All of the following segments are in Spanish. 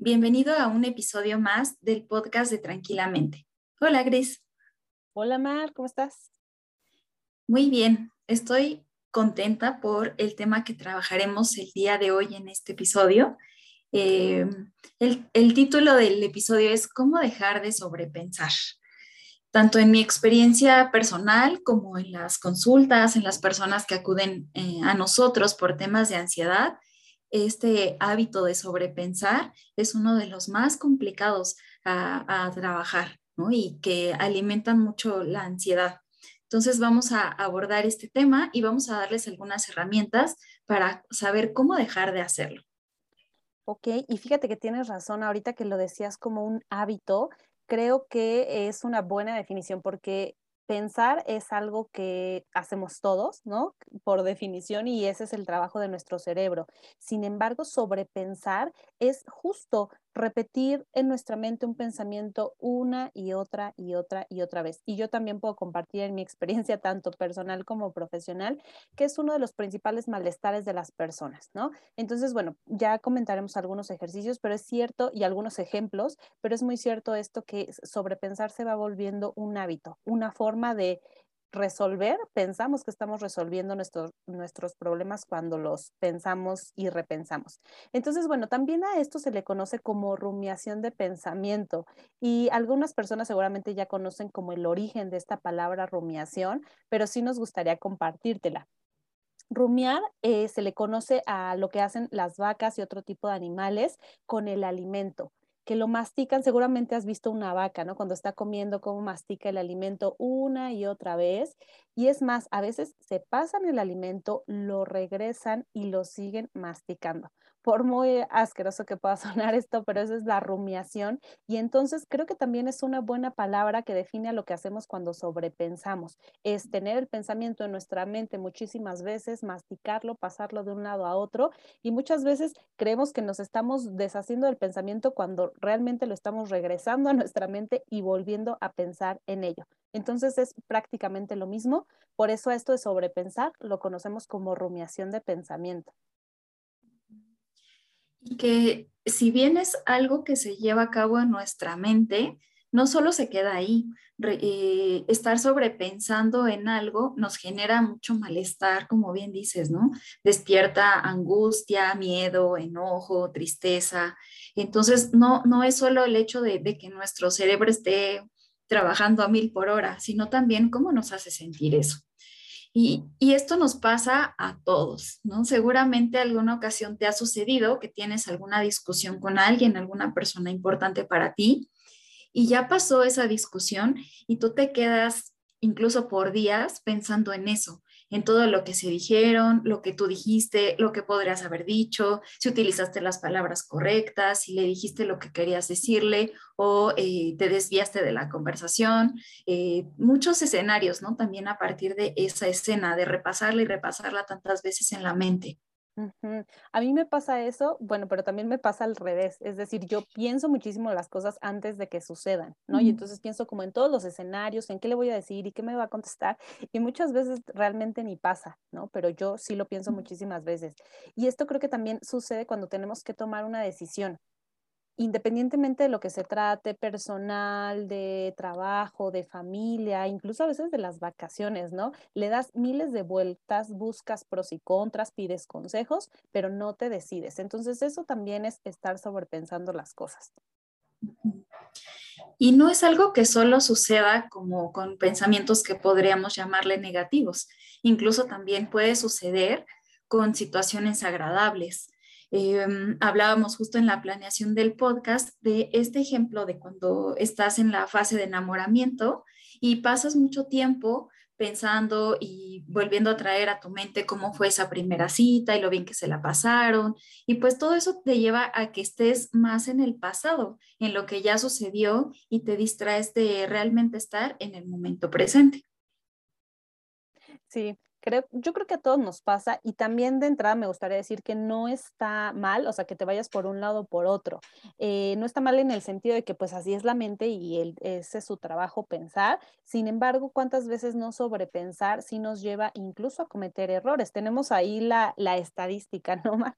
Bienvenido a un episodio más del podcast de Tranquilamente. Hola, Gris. Hola, Mar, ¿cómo estás? Muy bien, estoy contenta por el tema que trabajaremos el día de hoy en este episodio. Eh, el, el, título del episodio es ¿Cómo dejar de sobrepensar? Tanto en mi experiencia personal como en las consultas, en las personas que acuden eh, a nosotros por temas de ansiedad, este hábito de sobrepensar es uno de los más complicados a, trabajar y que alimentan mucho la ansiedad. Entonces vamos a abordar este tema y vamos a darles algunas herramientas para saber cómo dejar de hacerlo. Ok, y fíjate que tienes razón ahorita que lo decías como un hábito. Creo que es una buena definición porque pensar es algo que hacemos todos, ¿no? Por definición, y ese es el trabajo de nuestro cerebro. Sin embargo, sobrepensar es justo repetir en nuestra mente un pensamiento una y otra y otra y otra vez. Y yo también puedo compartir en mi experiencia, tanto personal como profesional, que es uno de los principales malestares de las personas, ¿no? Entonces, bueno, ya comentaremos algunos ejercicios, pero es cierto, y algunos ejemplos, pero es muy cierto esto que sobrepensar se va volviendo un hábito, una forma de resolver, pensamos que estamos resolviendo nuestros, nuestros problemas cuando los pensamos y repensamos. Entonces, bueno, también a esto se le conoce como rumiación de pensamiento y algunas personas seguramente ya conocen como el origen de esta palabra rumiación, pero sí nos gustaría compartírtela. Rumiar eh, se le conoce a lo que hacen las vacas y otro tipo de animales con el alimento que lo mastican, seguramente has visto una vaca, ¿no? Cuando está comiendo, cómo mastica el alimento una y otra vez. Y es más, a veces se pasan el alimento, lo regresan y lo siguen masticando por muy asqueroso que pueda sonar esto, pero esa es la rumiación. Y entonces creo que también es una buena palabra que define a lo que hacemos cuando sobrepensamos. Es tener el pensamiento en nuestra mente muchísimas veces, masticarlo, pasarlo de un lado a otro. Y muchas veces creemos que nos estamos deshaciendo del pensamiento cuando realmente lo estamos regresando a nuestra mente y volviendo a pensar en ello. Entonces es prácticamente lo mismo. Por eso esto de sobrepensar lo conocemos como rumiación de pensamiento que si bien es algo que se lleva a cabo en nuestra mente, no solo se queda ahí. Eh, estar sobrepensando en algo nos genera mucho malestar, como bien dices, ¿no? Despierta angustia, miedo, enojo, tristeza. Entonces, no, no es solo el hecho de que nuestro cerebro esté trabajando a mil por hora, sino también cómo nos hace sentir eso. Y, esto nos pasa a todos, ¿no? Seguramente alguna ocasión te ha sucedido que tienes alguna discusión con alguien, alguna persona importante para ti, y ya pasó esa discusión y tú te quedas incluso por días pensando en eso, en todo lo que se dijeron, lo que tú dijiste, lo que podrías haber dicho, si utilizaste las palabras correctas, si le dijiste lo que querías decirle o eh, te desviaste de la conversación. Eh, muchos escenarios, ¿no? También a partir de esa escena, de repasarla y repasarla tantas veces en la mente. A mí me pasa eso, bueno, pero también me pasa al revés, es decir, yo pienso muchísimo las cosas antes de que sucedan, ¿no? Y entonces pienso como en todos los escenarios, en qué le voy a decir y qué me va a contestar, y muchas veces realmente ni pasa, ¿no? Pero yo sí lo pienso muchísimas veces. Y esto creo que también sucede cuando tenemos que tomar una decisión, independientemente de lo que se trate, personal, de trabajo, de familia, incluso a veces de las vacaciones, ¿no? Le das miles de vueltas, buscas pros y contras, pides consejos, pero no te decides. Entonces eso también es estar sobrepensando las cosas. Y no es algo que solo suceda como con pensamientos que podríamos llamarle negativos. Incluso también puede suceder con situaciones agradables Em, hablábamos justo en la planeación del podcast de este ejemplo de cuando estás en la fase de enamoramiento y pasas mucho tiempo pensando y volviendo a traer a tu mente cómo fue esa primera cita y lo bien que se la pasaron. Y pues todo eso te lleva a que estés más en el pasado, en lo que ya sucedió y te distraes de realmente estar en el momento presente. Sí, yo creo que a todos nos pasa y también de entrada me gustaría decir que no está mal, o sea, que te vayas por un lado o por otro. Eh, no está mal en el sentido de que pues así es la mente y ese es su trabajo pensar. Sin embargo, ¿cuántas veces no sobrepensar sí nos lleva incluso a cometer errores? Tenemos ahí la, la estadística, ¿no, Mar?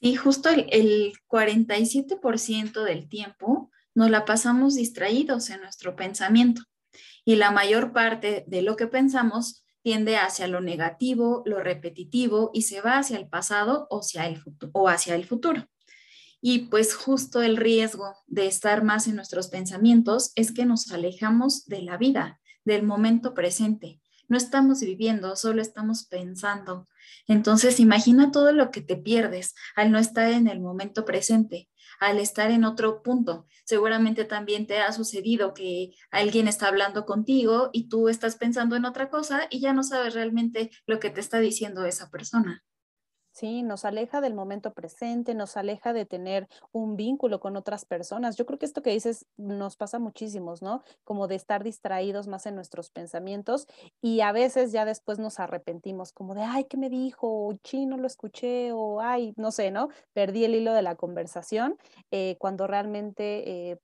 Sí, justo el, el 47% del tiempo nos la pasamos distraídos en nuestro pensamiento y la mayor parte de lo que pensamos tiende hacia lo negativo, lo repetitivo y se va hacia el pasado o hacia el, futuro. Y pues justo el riesgo de estar más en nuestros pensamientos es que nos alejamos de la vida, del momento presente. No estamos viviendo, solo estamos pensando. Entonces imagina todo lo que te pierdes al no estar en el momento presente al estar en otro punto. Seguramente también te ha sucedido que alguien está hablando contigo y tú estás pensando en otra cosa y ya no sabes realmente lo que te está diciendo esa persona. Sí, nos aleja del momento presente, nos aleja de tener un vínculo con otras personas. Yo creo que esto que dices nos pasa muchísimos, ¿no? Como de estar distraídos más en nuestros pensamientos y a veces ya después nos arrepentimos, como de, ay, ¿qué me dijo? O chino lo escuché, o ay, no sé, ¿no? Perdí el hilo de la conversación eh, cuando realmente eh,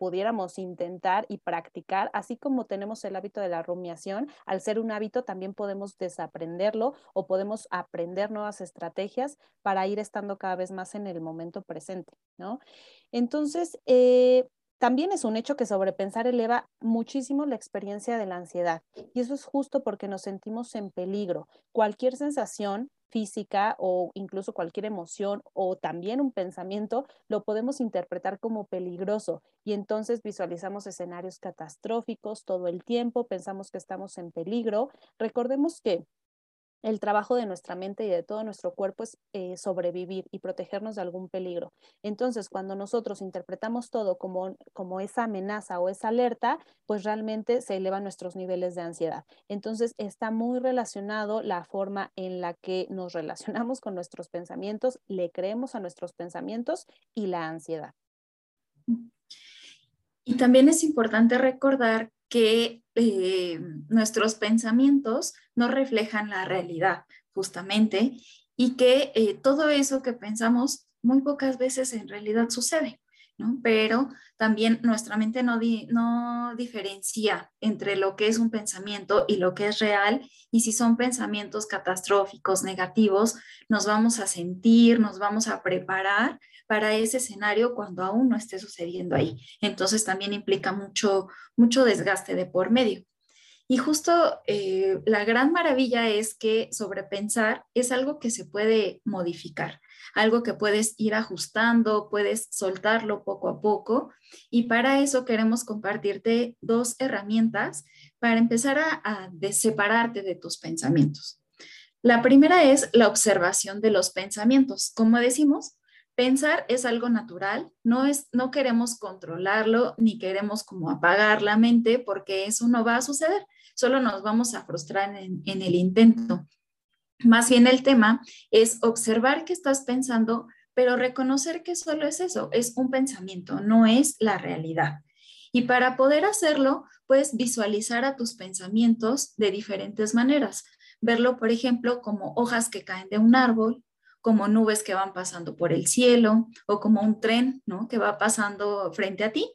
pudiéramos intentar y practicar, así como tenemos el hábito de la rumiación, al ser un hábito también podemos desaprenderlo o podemos aprender nuevas estrategias para ir estando cada vez más en el momento presente, ¿no? Entonces, eh, también es un hecho que sobrepensar eleva muchísimo la experiencia de la ansiedad y eso es justo porque nos sentimos en peligro. Cualquier sensación física o incluso cualquier emoción o también un pensamiento lo podemos interpretar como peligroso y entonces visualizamos escenarios catastróficos todo el tiempo, pensamos que estamos en peligro. Recordemos que el trabajo de nuestra mente y de todo nuestro cuerpo es eh, sobrevivir y protegernos de algún peligro. Entonces, cuando nosotros interpretamos todo como, como esa amenaza o esa alerta, pues realmente se elevan nuestros niveles de ansiedad. Entonces, está muy relacionado la forma en la que nos relacionamos con nuestros pensamientos, le creemos a nuestros pensamientos y la ansiedad. Y también es importante recordar que eh, nuestros pensamientos no reflejan la realidad, justamente, y que eh, todo eso que pensamos muy pocas veces en realidad sucede. Pero también nuestra mente no, no diferencia entre lo que es un pensamiento y lo que es real. Y si son pensamientos catastróficos, negativos, nos vamos a sentir, nos vamos a preparar para ese escenario cuando aún no esté sucediendo ahí. Entonces también implica mucho, mucho desgaste de por medio. Y justo eh, la gran maravilla es que sobrepensar es algo que se puede modificar, algo que puedes ir ajustando, puedes soltarlo poco a poco. Y para eso queremos compartirte dos herramientas para empezar a, a separarte de tus pensamientos. La primera es la observación de los pensamientos. Como decimos, Pensar es algo natural, no, es, no queremos controlarlo ni queremos como apagar la mente porque eso no va a suceder, solo nos vamos a frustrar en el intento. Más bien el tema es observar qué estás pensando, pero reconocer que solo es eso, es un pensamiento, no es la realidad. Y para poder hacerlo, puedes visualizar a tus pensamientos de diferentes maneras. Verlo, por ejemplo, como hojas que caen de un árbol, como nubes que van pasando por el cielo o como un tren, ¿no? Que va pasando frente a ti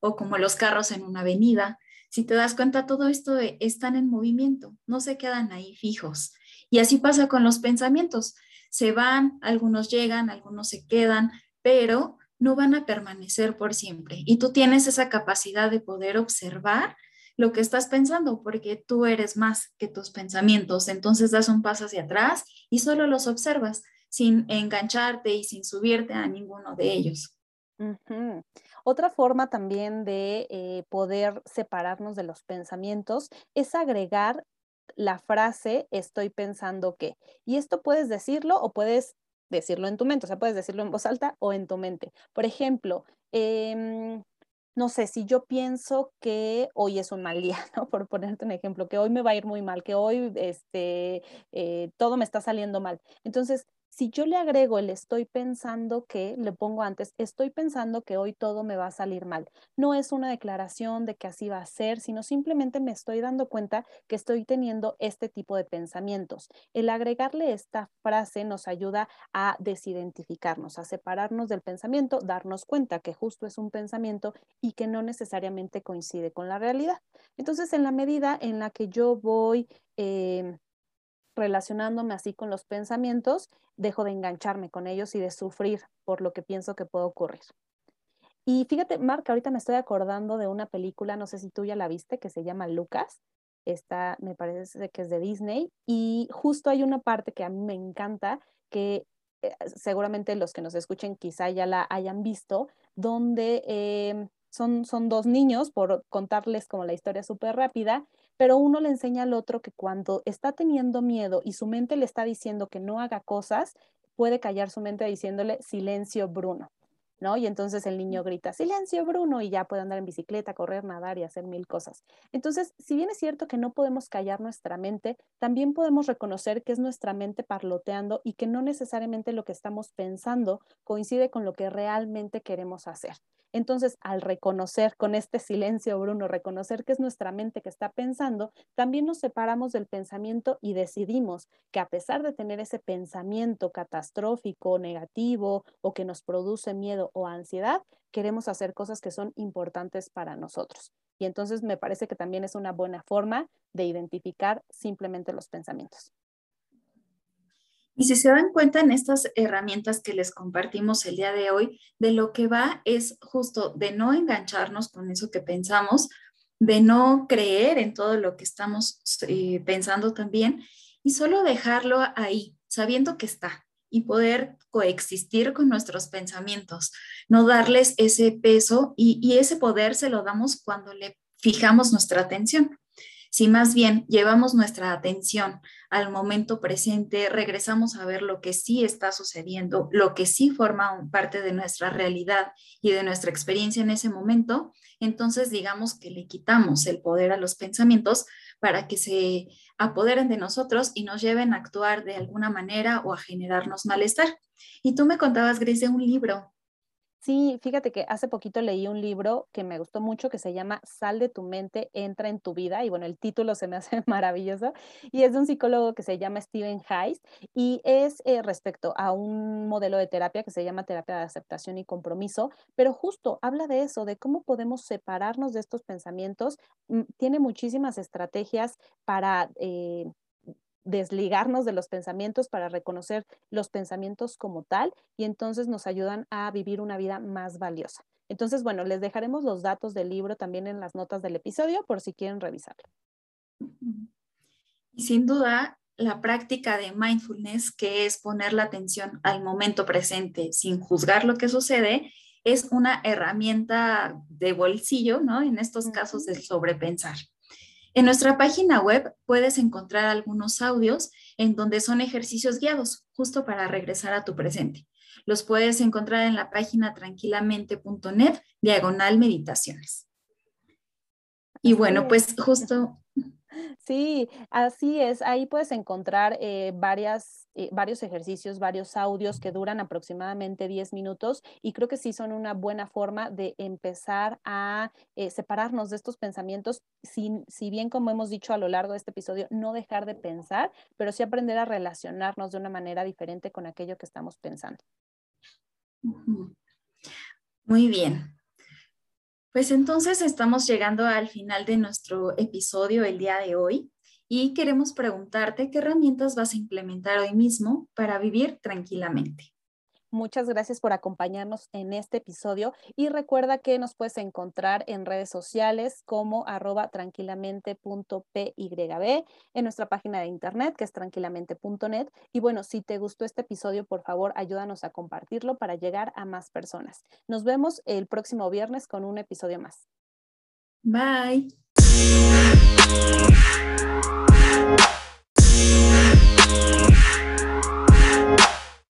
o como los carros en una avenida. Si te das cuenta, todo esto están en movimiento, no se quedan ahí fijos. Y así pasa con los pensamientos. Se van, algunos llegan, algunos se quedan, pero no van a permanecer por siempre. Y tú tienes esa capacidad de poder observar lo que estás pensando, porque tú eres más que tus pensamientos. Entonces das un paso hacia atrás y solo los observas sin engancharte y sin subirte a ninguno de ellos. Otra forma también de eh, poder separarnos de los pensamientos es agregar la frase estoy pensando que. Y esto puedes decirlo o puedes decirlo en tu mente, o sea, puedes decirlo en voz alta o en tu mente. Por ejemplo, em, no sé, si yo pienso que hoy es un mal día, ¿no? Por ponerte un ejemplo, que hoy me va a ir muy mal, que hoy este, eh, todo me está saliendo mal. Entonces, si yo le agrego el estoy pensando que, le pongo antes, estoy pensando que hoy todo me va a salir mal. No es una declaración de que así va a ser, sino simplemente me estoy dando cuenta que estoy teniendo este tipo de pensamientos. El agregarle esta frase nos ayuda a desidentificarnos, a separarnos del pensamiento, darnos cuenta que justo es un pensamiento y que no necesariamente coincide con la realidad. Entonces, en la medida en la que yo voy... Eh, relacionándome así con los pensamientos, dejo de engancharme con ellos y de sufrir por lo que pienso que puede ocurrir. Y fíjate, Mark, ahorita me estoy acordando de una película, no sé si tú ya la viste, que se llama Lucas. Esta me parece que es de Disney. Y justo hay una parte que a mí me encanta, que eh, seguramente los que nos escuchen quizá ya la hayan visto, donde em, son, son dos niños, por contarles como la historia súper rápida, pero uno le enseña al otro que cuando está teniendo miedo y su mente le está diciendo que no haga cosas, puede callar su mente diciéndole silencio Bruno, ¿no? Y entonces el niño grita, silencio Bruno, y ya puede andar en bicicleta, correr, nadar y hacer mil cosas. Entonces, si bien es cierto que no podemos callar nuestra mente, también podemos reconocer que es nuestra mente parloteando y que no necesariamente lo que estamos pensando coincide con lo que realmente queremos hacer. Entonces, al reconocer con este silencio, Bruno, reconocer que es nuestra mente que está pensando, también nos separamos del pensamiento y decidimos que a pesar de tener ese pensamiento catastrófico, negativo o que nos produce miedo o ansiedad, queremos hacer cosas que son importantes para nosotros. Y entonces me parece que también es una buena forma de identificar simplemente los pensamientos. Y si se dan cuenta en estas herramientas que les compartimos el día de hoy, de lo que va es justo de no engancharnos con eso que pensamos, de no creer en todo lo que estamos eh, pensando también y solo dejarlo ahí, sabiendo que está y poder coexistir con nuestros pensamientos, no darles ese peso y, y ese poder se lo damos cuando le fijamos nuestra atención. Si más bien llevamos nuestra atención al momento presente, regresamos a ver lo que sí está sucediendo, lo que sí forma parte de nuestra realidad y de nuestra experiencia en ese momento, entonces digamos que le quitamos el poder a los pensamientos para que se apoderen de nosotros y nos lleven a actuar de alguna manera o a generarnos malestar. Y tú me contabas, Gris, de un libro. Sí, fíjate que hace poquito leí un libro que me gustó mucho que se llama Sal de tu mente, entra en tu vida. Y bueno, el título se me hace maravilloso. Y es de un psicólogo que se llama Steven Hayes y es eh, respecto a un modelo de terapia que se llama terapia de aceptación y compromiso. Pero justo habla de eso, de cómo podemos separarnos de estos pensamientos. Mm, tiene muchísimas estrategias para... Eh, desligarnos de los pensamientos para reconocer los pensamientos como tal y entonces nos ayudan a vivir una vida más valiosa. Entonces, bueno, les dejaremos los datos del libro también en las notas del episodio por si quieren revisarlo. Y sin duda, la práctica de mindfulness, que es poner la atención al momento presente sin juzgar lo que sucede, es una herramienta de bolsillo, ¿no? En estos casos de sobrepensar. En nuestra página web puedes encontrar algunos audios en donde son ejercicios guiados, justo para regresar a tu presente. Los puedes encontrar en la página tranquilamente.net, diagonal meditaciones. Y bueno, pues justo Sí, así es. Ahí puedes encontrar eh, varias, eh, varios ejercicios, varios audios que duran aproximadamente 10 minutos y creo que sí son una buena forma de empezar a eh, separarnos de estos pensamientos, sin, si bien como hemos dicho a lo largo de este episodio, no dejar de pensar, pero sí aprender a relacionarnos de una manera diferente con aquello que estamos pensando. Muy bien. Pues entonces estamos llegando al final de nuestro episodio el día de hoy y queremos preguntarte qué herramientas vas a implementar hoy mismo para vivir tranquilamente. Muchas gracias por acompañarnos en este episodio y recuerda que nos puedes encontrar en redes sociales como arroba tranquilamente.pyb, en nuestra página de internet que es tranquilamente.net. Y bueno, si te gustó este episodio, por favor, ayúdanos a compartirlo para llegar a más personas. Nos vemos el próximo viernes con un episodio más. Bye.